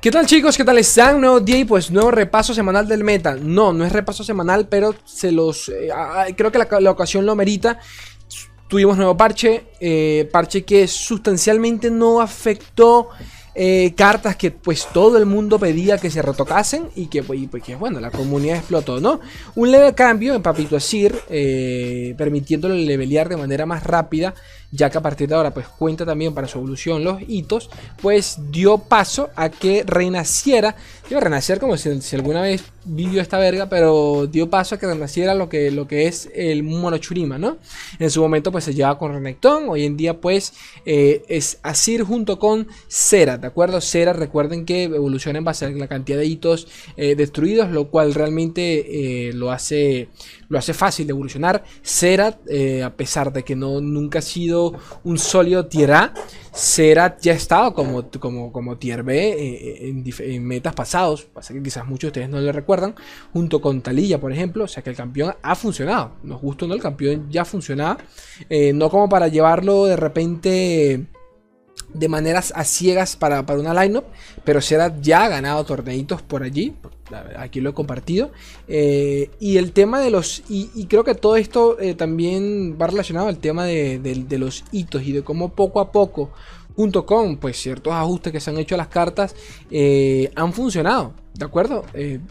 ¿Qué tal chicos? ¿Qué tal están? Nuevo día y pues nuevo repaso semanal del meta. No, no es repaso semanal, pero se los... Eh, creo que la, ocasión lo merita. Tuvimos nuevo parche, eh, parche que sustancialmente no afectó eh, cartas que pues todo el mundo pedía que se retocasen y que pues, bueno, la comunidad explotó, ¿no? Un leve cambio en Papito Asir, permitiéndole levelear de manera más rápida ya que a partir de ahora pues cuenta también para su evolución los hitos, pues dio paso a que renaciera, iba a renacer como si, alguna vez vivió esta verga, pero dio paso a que renaciera lo que, lo que es el monochurima, ¿no? En su momento pues se llevaba con Renekton, hoy en día pues eh, es Asir junto con Cera, ¿de acuerdo? Cera recuerden que evoluciona en base a la cantidad de hitos eh, destruidos, lo cual realmente eh, lo, hace, lo hace fácil de evolucionar. Cera, a pesar de que no, nunca ha sido un sólido tier A. Serat ya ha estado como, como, como tier B eh, en, metas pasados. Pasa que quizás muchos de ustedes no le recuerdan. Junto con Talilla, por ejemplo. O sea que el campeón ha funcionado. Nos gusta no, el campeón ya funcionaba. Eh, no como para llevarlo de repente de maneras a ciegas para, para una lineup, pero Serat ya ha ganado torneitos por allí, aquí lo he compartido. Eh, y el tema de los. Y, creo que todo esto eh, también va relacionado al tema de, los hitos y de cómo poco a poco, junto con pues ciertos ajustes que se han hecho a las cartas, eh, han funcionado. ¿De acuerdo?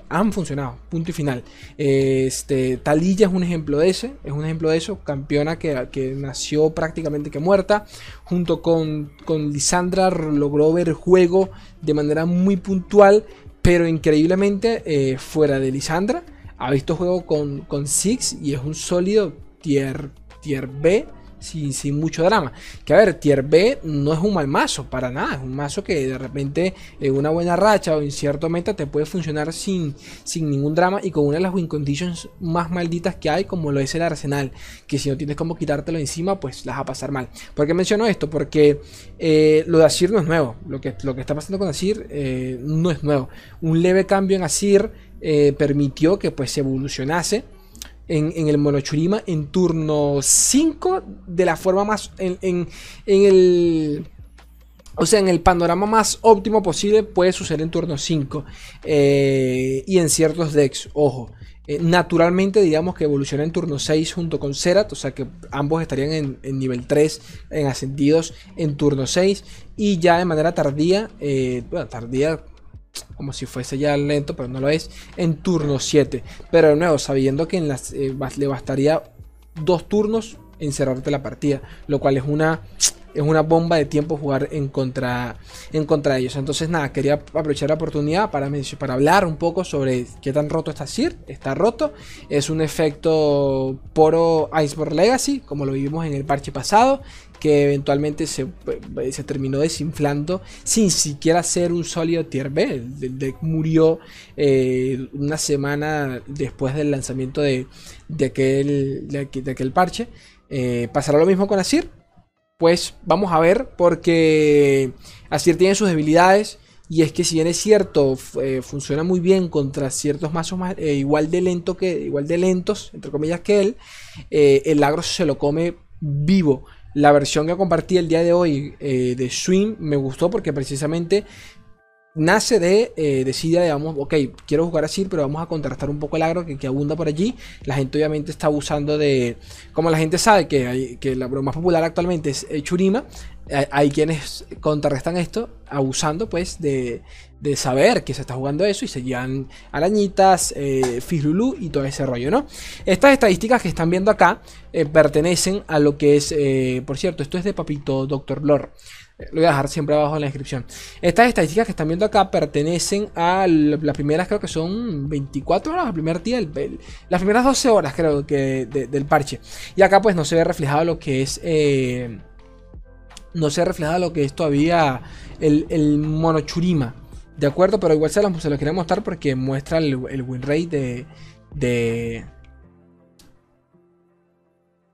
han funcionado. Punto y final. este, Talilla es un ejemplo de ese. Es un ejemplo de eso. Campeona que, que nació prácticamente que muerta. Junto con, con Lisandra logró ver juego de manera muy puntual. Pero increíblemente, eh, fuera de Lisandra, ha visto juego con, con Six y es un sólido tier, tier B sin, mucho drama. Que a ver, tier B no es un mal mazo, para nada. Es un mazo que de repente en una buena racha o en cierto meta te puede funcionar sin, sin ningún drama y con una de las win conditions más malditas que hay, como lo es el arsenal. Que si no tienes como quitártelo encima, pues las va a pasar mal. ¿Por qué menciono esto? Porque eh, lo de Asir no es nuevo. Lo que, lo que está pasando con Asir eh, no es nuevo. Un leve cambio en Asir eh, permitió que pues se evolucionase en, el Monochurima en turno 5 de la forma más... En, el... O sea, en el panorama más óptimo posible puede suceder en turno 5. Eh, y en ciertos decks, ojo. Eh, naturalmente, digamos que evoluciona en turno 6 junto con Zerat. O sea que ambos estarían en, en nivel 3, en ascendidos en turno 6. Y ya de manera tardía, eh, bueno, tardía como si fuese ya lento, pero no lo es, en turno 7. Pero de nuevo, sabiendo que eh, le bastaría dos turnos en cerrarte la partida, lo cual es una es una bomba de tiempo jugar en contra, en contra de ellos. Entonces, nada, quería aprovechar la oportunidad para, para hablar un poco sobre qué tan roto está Sir. Está roto. Es un efecto poro Iceborne Legacy, como lo vivimos en el parche pasado que eventualmente se, eh, se, terminó desinflando sin siquiera ser un sólido tier B. El deck murió eh, una semana después del lanzamiento de, de, aquel, de, parche. Eh, ¿Pasará lo mismo con Asir? Pues vamos a ver, porque Asir tiene sus debilidades. Y es que si bien es cierto, funciona muy bien contra ciertos mazos más, igual de lento que. igual de lentos, entre comillas, que él. el agro se lo come vivo. La versión que compartí el día de hoy eh, de Swim me gustó porque precisamente nace de eh, digamos, ok, quiero jugar así, pero vamos a contrastar un poco el agro que, abunda por allí. La gente obviamente está abusando de, como la gente sabe que, que la broma más popular actualmente es eh, Churima, hay quienes contrarrestan esto abusando pues de, de, saber que se está jugando eso y se llevan arañitas, eh, y todo ese rollo, ¿no? Estas estadísticas que están viendo acá eh, pertenecen a lo que es, eh, por cierto, esto es de Papito Doctor Lore. Eh, lo voy a dejar siempre abajo en la descripción. Estas estadísticas que están viendo acá pertenecen a las primeras, creo que son 24 horas, el primer día, las primeras 12 horas creo que del parche. Y acá pues no se ve reflejado lo que es no se refleja lo que es todavía el, el monochurima. ¿De acuerdo? Pero igual se lo, se lo quería mostrar porque muestra el, win rate de, de...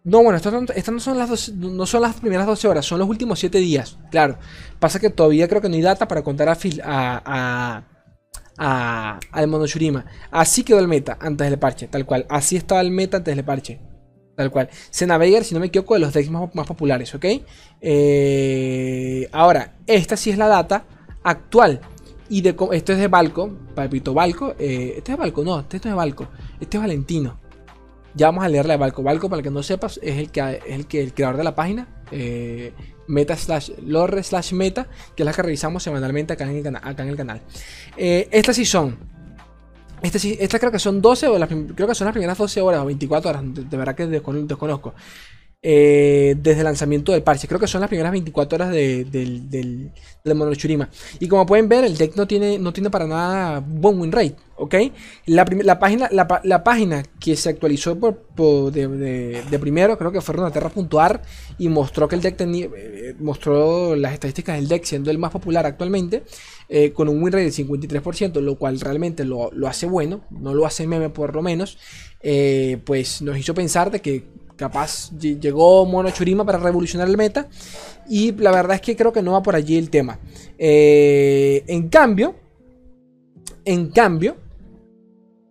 No, bueno, estas, no, son las no son las primeras 12 horas, son los últimos 7 días. Claro. Pasa que todavía creo que no hay data para contar a, a, a, al monochurima. Así quedó el meta antes del parche, tal cual. Así estaba el meta antes del parche. Tal cual. Xenovager, si no me equivoco, de los decks más, populares, ¿ok? Eh, ahora, esta sí es la data actual. Y de, esto es de Balco, Papito Balco. Eh, este es Balco, no, este no es Balco. Este es Valentino. Ya vamos a leerle a Balco. Balco, para el que no sepas, es el que es el, que, el creador de la página. Eh, meta slash lore slash meta, que es la que revisamos semanalmente acá en el, canal. Eh, estas sí son. Estas creo que son 12 o las, creo que son las primeras 12 horas o 24 horas. De, verdad que desconozco. Eh, desde el lanzamiento del parche. Creo que son las primeras 24 horas del, del, Monochurima. Y como pueden ver, el deck no tiene, no tiene para nada buen win rate. ¿Ok? La, página, la, página que se actualizó por, de, primero, creo que fue Runaterra.ar y mostró que el deck tenía. Eh, mostró las estadísticas del deck siendo el más popular actualmente. Eh, con un win rate del 53%, lo cual realmente lo, hace bueno. No lo hace meme por lo menos. pues nos hizo pensar de que capaz llegó Mono Churima para revolucionar el meta. Y la verdad es que creo que no va por allí el tema. Eh, en cambio, en cambio,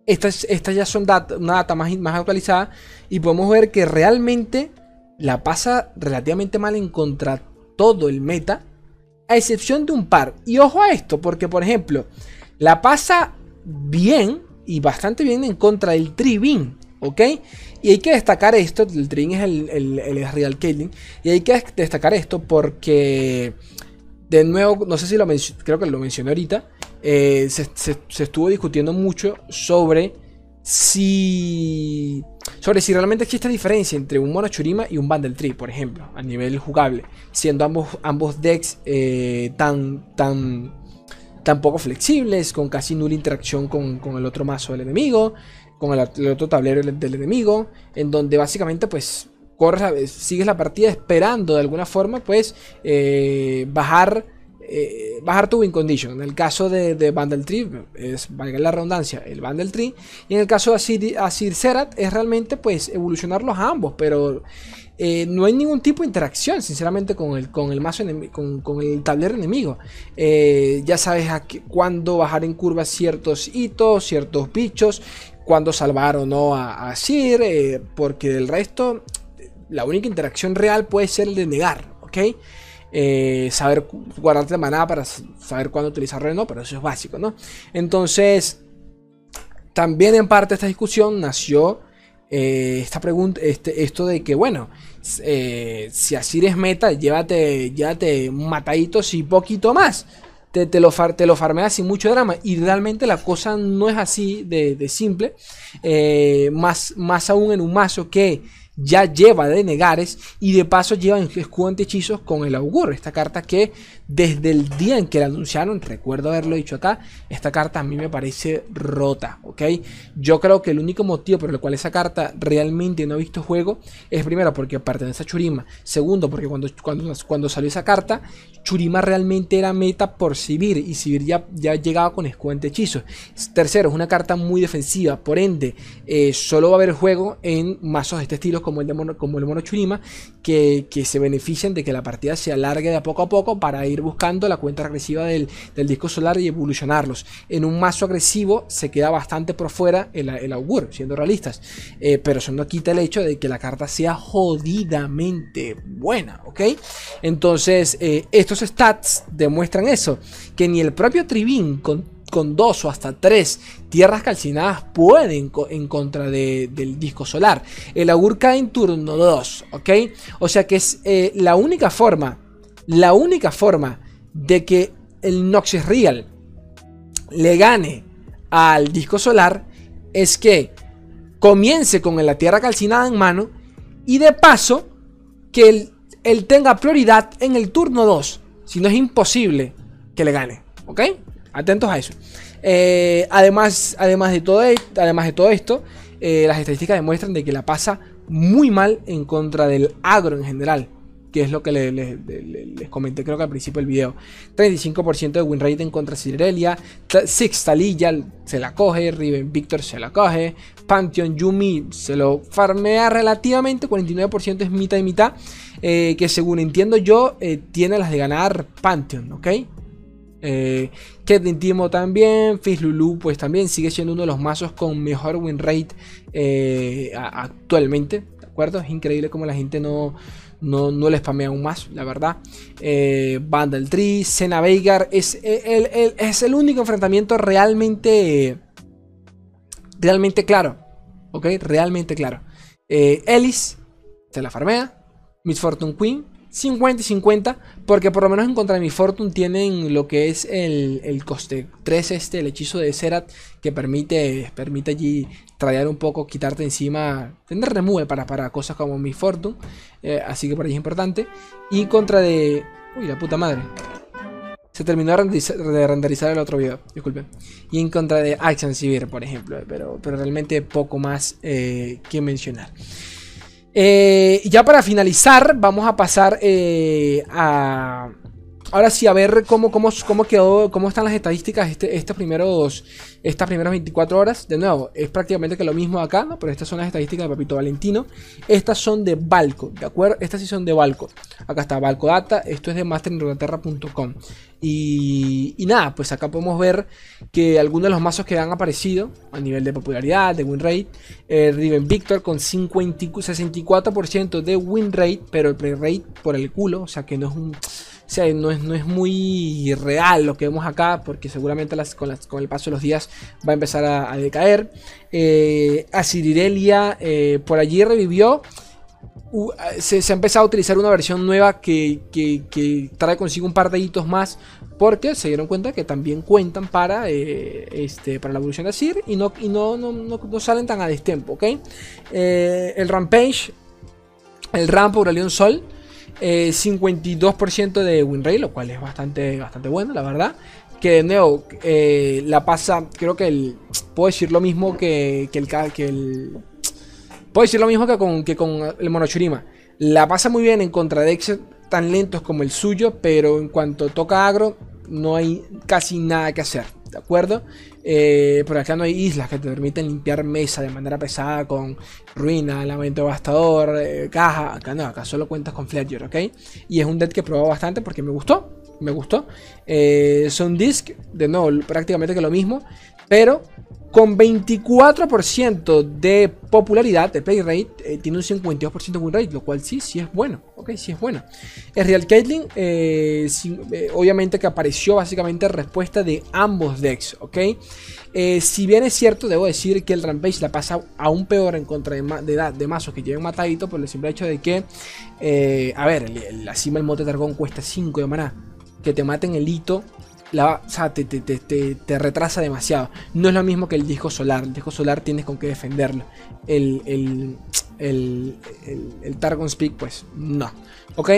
estas, ya son una data más, más actualizada. Y podemos ver que realmente la pasa relativamente mal en contra todo el meta. A excepción de un par. Y ojo a esto, porque por ejemplo, la pasa bien y bastante bien en contra del Tribin. ¿Ok? Y hay que destacar esto, el Trin es el, el, Real Caitlyn, y hay que destacar esto porque, de nuevo, no sé si lo mencioné, creo que lo mencioné ahorita, eh, se, estuvo discutiendo mucho sobre si sobre si realmente existe diferencia entre un Mono Churima y un Bundle Tree, por ejemplo, a nivel jugable, siendo ambos, ambos decks eh, tan, tan, tan poco flexibles, con casi nula interacción con, con el otro mazo del enemigo, con el, otro tablero del enemigo, en donde básicamente pues corres, sigues la partida esperando de alguna forma pues eh, bajar eh, bajar tu win condition. En el caso de, de Bundle Tree, es, valga la redundancia, el Bundle Tree. Y en el caso de Asir, Asir Serat, es realmente pues evolucionarlos a ambos. Pero eh, no hay ningún tipo de interacción, sinceramente, con el, con el mazo con, con, el tablero enemigo. ya sabes a cuándo bajar en curva ciertos hitos, ciertos bichos cuando salvar o no a, Sir, eh, porque del resto, la única interacción real puede ser el de negar, ¿ok? Eh, saber guardarte la manada para saber cuándo utilizarlo o no, pero eso es básico, ¿no? Entonces, también en parte esta discusión nació eh, esta pregunta, este, esto de que, bueno, si Asir es meta, llévate, llévate mataditos y poquito más te, lo, te lo farmeas sin mucho drama. Y realmente la cosa no es así de, simple. Eh, más, más aún en un mazo que ya lleva de Negares y de paso lleva en escudo hechizos con el augur. Esta carta que desde el día en que la anunciaron, recuerdo haberlo dicho acá, esta carta a mí me parece rota, ¿ok? Yo creo que el único motivo por el cual esa carta realmente no ha visto juego es primero porque pertenece a Churima, segundo porque cuando, cuando, cuando salió esa carta, Churima realmente era meta por Sivir y Sivir ya, ya llegaba con escudo hechizos. Tercero, es una carta muy defensiva, por ende, eh, solo va a haber juego en mazos de este estilo como el, de mono, como el mono Churima, que, se benefician de que la partida se alargue de a poco a poco para ir buscando la cuenta agresiva del, disco solar y evolucionarlos. En un mazo agresivo se queda bastante por fuera el, augur, siendo realistas. Eh, pero eso no quita el hecho de que la carta sea jodidamente buena, ¿ok? Entonces, eh, estos stats demuestran eso, que ni el propio Tribin con con dos o hasta tres tierras calcinadas pueden en contra del disco solar. El augur cae en turno 2, ¿ok? O sea que es eh, la única forma, la única forma de que el Noxus Real le gane al disco solar es que comience con la tierra calcinada en mano y de paso que él, él tenga prioridad en el turno 2. Si no es imposible que le gane, ¿ok? Atentos a eso. Eh, además, además, de todo, e-, esto, eh, las estadísticas demuestran de que la pasa muy mal en contra del agro en general. Que es lo que les comenté creo que al principio del video. 35% de win rate en contra Cirelia. Six Talilla se la coge. Riven Victor se la coge. Pantheon Yumi se lo farmea relativamente. 49% es mitad y mitad. Eh, que según entiendo yo, tiene las de ganar Pantheon, ¿ok? Eh, Timo también, Lulu pues también sigue siendo uno de los mazos con mejor win rate eh, actualmente, ¿de acuerdo? Es increíble como la gente no, no, no le spamea aún más, la verdad. Eh, Vandal Tree, Sena Veigar es el, es el único enfrentamiento realmente, realmente claro. ¿Ok? Realmente claro. Eh, Ellis se la farmea. Miss Fortune Queen 50 y 50, porque por lo menos en contra de mi Fortune tienen lo que es el, coste 3, este, el hechizo de Serat, que permite, permite allí traer un poco, quitarte encima, tener remove para, para cosas como mi Fortune, eh, así que por ahí es importante. Y contra de... Uy, la puta madre. Se terminó de renderizar, el otro video, disculpen. Y en contra de Action Civil, por ejemplo, pero, pero realmente poco más eh, que mencionar. Eh, ya para finalizar, vamos a pasar eh, a. Ahora sí, a ver cómo, cómo, cómo quedó, cómo están las estadísticas este, estos primeros, estas primeras 24 horas. De nuevo, es prácticamente que lo mismo acá, ¿no? Pero estas son las estadísticas de Papito Valentino. Estas son de Balco, ¿de acuerdo? Estas sí son de Balco. Acá está Balco Data, esto es de masterinrogaterra.com. Y, y nada, pues acá podemos ver que algunos de los mazos que han aparecido a nivel de popularidad, de win rate, eh, Riven Victor con 50, 64% de win rate, pero el play rate por el culo, o sea que no es un... O sea, no es, no es muy real lo que vemos acá, porque seguramente con, el paso de los días va a empezar a, decaer. Eh, eh, por allí revivió se, ha empezado a utilizar una versión nueva que, trae consigo un par de hitos más porque se dieron cuenta que también cuentan para, eh, este, para la evolución de Sir y no, y no, no, salen tan a destempo, ¿ok? Eh, el Rampage, el Ramp Aurelion Sol, 52% eh, de win rate, lo cual es bastante, bastante bueno, la verdad. Que de nuevo, la pasa, creo que el, puedo decir lo mismo que, el, que el Puedo decir lo mismo que con, que con el Monochurima. La pasa muy bien en contra de decks tan lentos como el suyo, pero en cuanto toca agro, no hay casi nada que hacer. ¿De acuerdo? Eh, por acá no hay islas que te permiten limpiar mesa de manera pesada con ruina, lamento devastador, eh, caja. Acá no, acá solo cuentas con Fledger, ¿ok? Y es un deck que he probado bastante porque me gustó. Me gustó. Eh, son Disc, de nuevo, prácticamente que lo mismo. Pero con 24% de popularidad, de play rate, eh, tiene un 52% de win rate, lo cual sí, sí es bueno. Ok, sí es bueno. El Real Caitlyn, eh, eh, obviamente que apareció básicamente respuesta de ambos decks, ok. si bien es cierto, debo decir que el Rampage la pasa aún peor en contra de, de, de mazos que lleven matadito por el simple hecho de que, a ver, la cima del mote Targón cuesta 5 de maná. Que te maten el hito te, retrasa demasiado. No es lo mismo que el disco solar. El disco solar tienes con qué defenderlo. El, el, el, el, Targon Speak, pues no. Ok,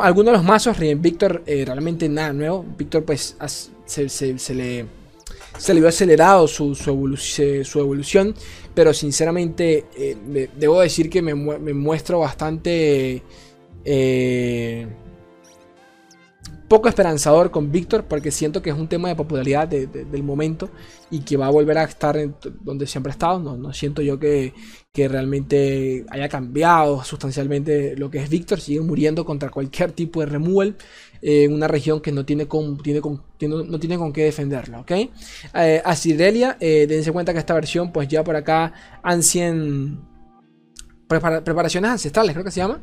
algunos de los mazos, Victor, eh, realmente nada nuevo. Victor, pues se, se, le se le vio acelerado su, su, evolución, pero sinceramente eh, debo decir que me, me muestro bastante eh, poco esperanzador con Víctor porque siento que es un tema de popularidad del momento y que va a volver a estar donde siempre ha estado. No, siento yo que, realmente haya cambiado sustancialmente lo que es Víctor. Sigue muriendo contra cualquier tipo de removal en una región que no tiene con, tiene con, no tiene con qué defenderla. ¿ok? Eh, a Sirelia, eh, dense cuenta que esta versión pues ya por acá Ancien preparaciones ancestrales creo que se llama.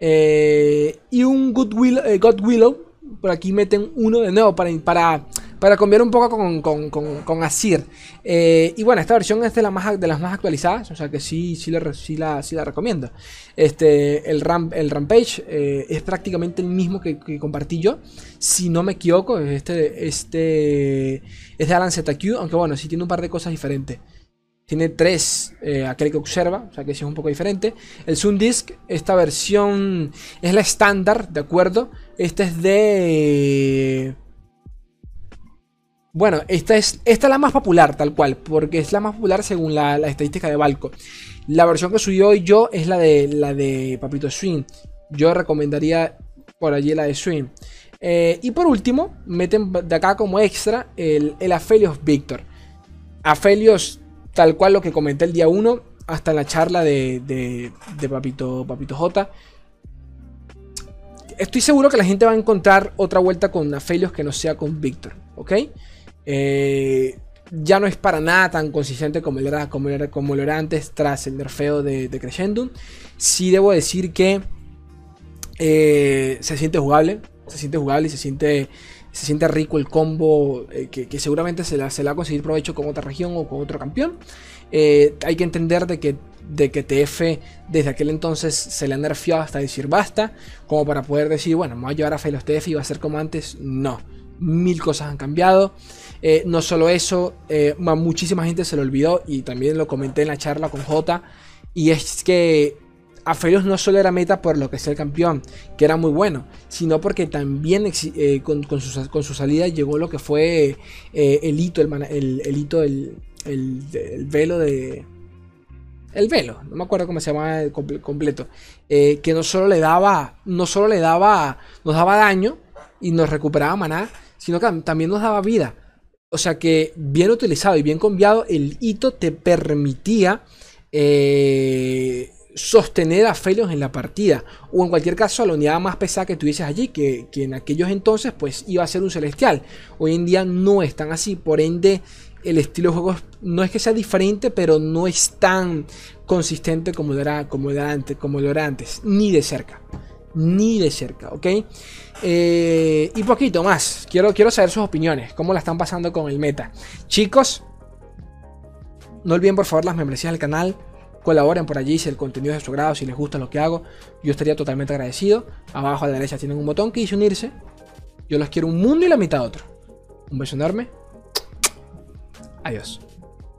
Eh, y un Good, God Willow por aquí meten uno de nuevo para, para, para cambiar un poco con, con, con, Asir. Eh, y bueno, esta versión es de, la más, de las más actualizadas, o sea que sí, sí, la, sí, la, sí la recomiendo. Este, el, Ram, el Rampage eh, es prácticamente el mismo que, compartí yo, si no me equivoco. Este, este es de Alan ZQ, aunque bueno, sí tiene un par de cosas diferentes. Tiene tres, eh, aquel que observa, o sea que sí es un poco diferente. El Zoom Disk, esta versión es la estándar, ¿de acuerdo? Esta es de... Bueno, esta es, esta es la más popular, tal cual, porque es la más popular según la, estadística de Balco. La versión que subí hoy yo es la de, la de Papito Swing. Yo recomendaría por allí la de Swing. Eh, y por último, meten de acá como extra el, el Aphelios Victor. Aphelios tal cual lo que comenté el día 1 hasta la charla de, de, Papito, Papito J. Estoy seguro que la gente va a encontrar otra vuelta con Aphelios que no sea con Víctor, ¿ok? Eh, ya no es para nada tan consistente como, era, como, era, como lo era antes tras el nerfeo de, de Crescendum. Sí debo decir que Eh, se siente jugable, se siente jugable y se siente, se siente rico el combo eh, que, seguramente se la, se va a conseguir provecho con otra región o con otro campeón. Eh, hay que entender de que, de que TF desde aquel entonces se le ha nerfeado hasta decir basta, como para poder decir, bueno, me voy a llevar a Felos TF y va a ser como antes. No, mil cosas han cambiado. no solo eso, muchísima gente se lo olvidó y también lo comenté en la charla con J. Y es que Aphelios no solo era meta por lo que es el campeón, que era muy bueno, sino porque también eh, con, su, salida llegó lo que fue eh, el hito, el, el, hito, el, velo de... El velo, no me acuerdo cómo se llama completo. Eh, que no solo le daba, no solo le daba, nos daba daño y nos recuperaba maná, sino que también nos daba vida. O sea que bien utilizado y bien cambiado, el hito te permitía sostener a Felios en la partida o en cualquier caso a la unidad más pesada que tuvieses allí que, en aquellos entonces pues iba a ser un celestial hoy en día no es tan así por ende el estilo de juego no es que sea diferente pero no es tan consistente como lo era, como era, antes, como lo era antes ni de cerca ni de cerca, ¿ok? Eh, y poquito más. Quiero, quiero saber sus opiniones. ¿Cómo la están pasando con el meta? Chicos, no olviden por favor las membresías del canal colaboren por allí si el contenido es de su grado, si les gusta lo que hago, yo estaría totalmente agradecido. Abajo a la derecha tienen un botón que dice unirse. Yo los quiero un mundo y la mitad otro. Un beso enorme. Adiós.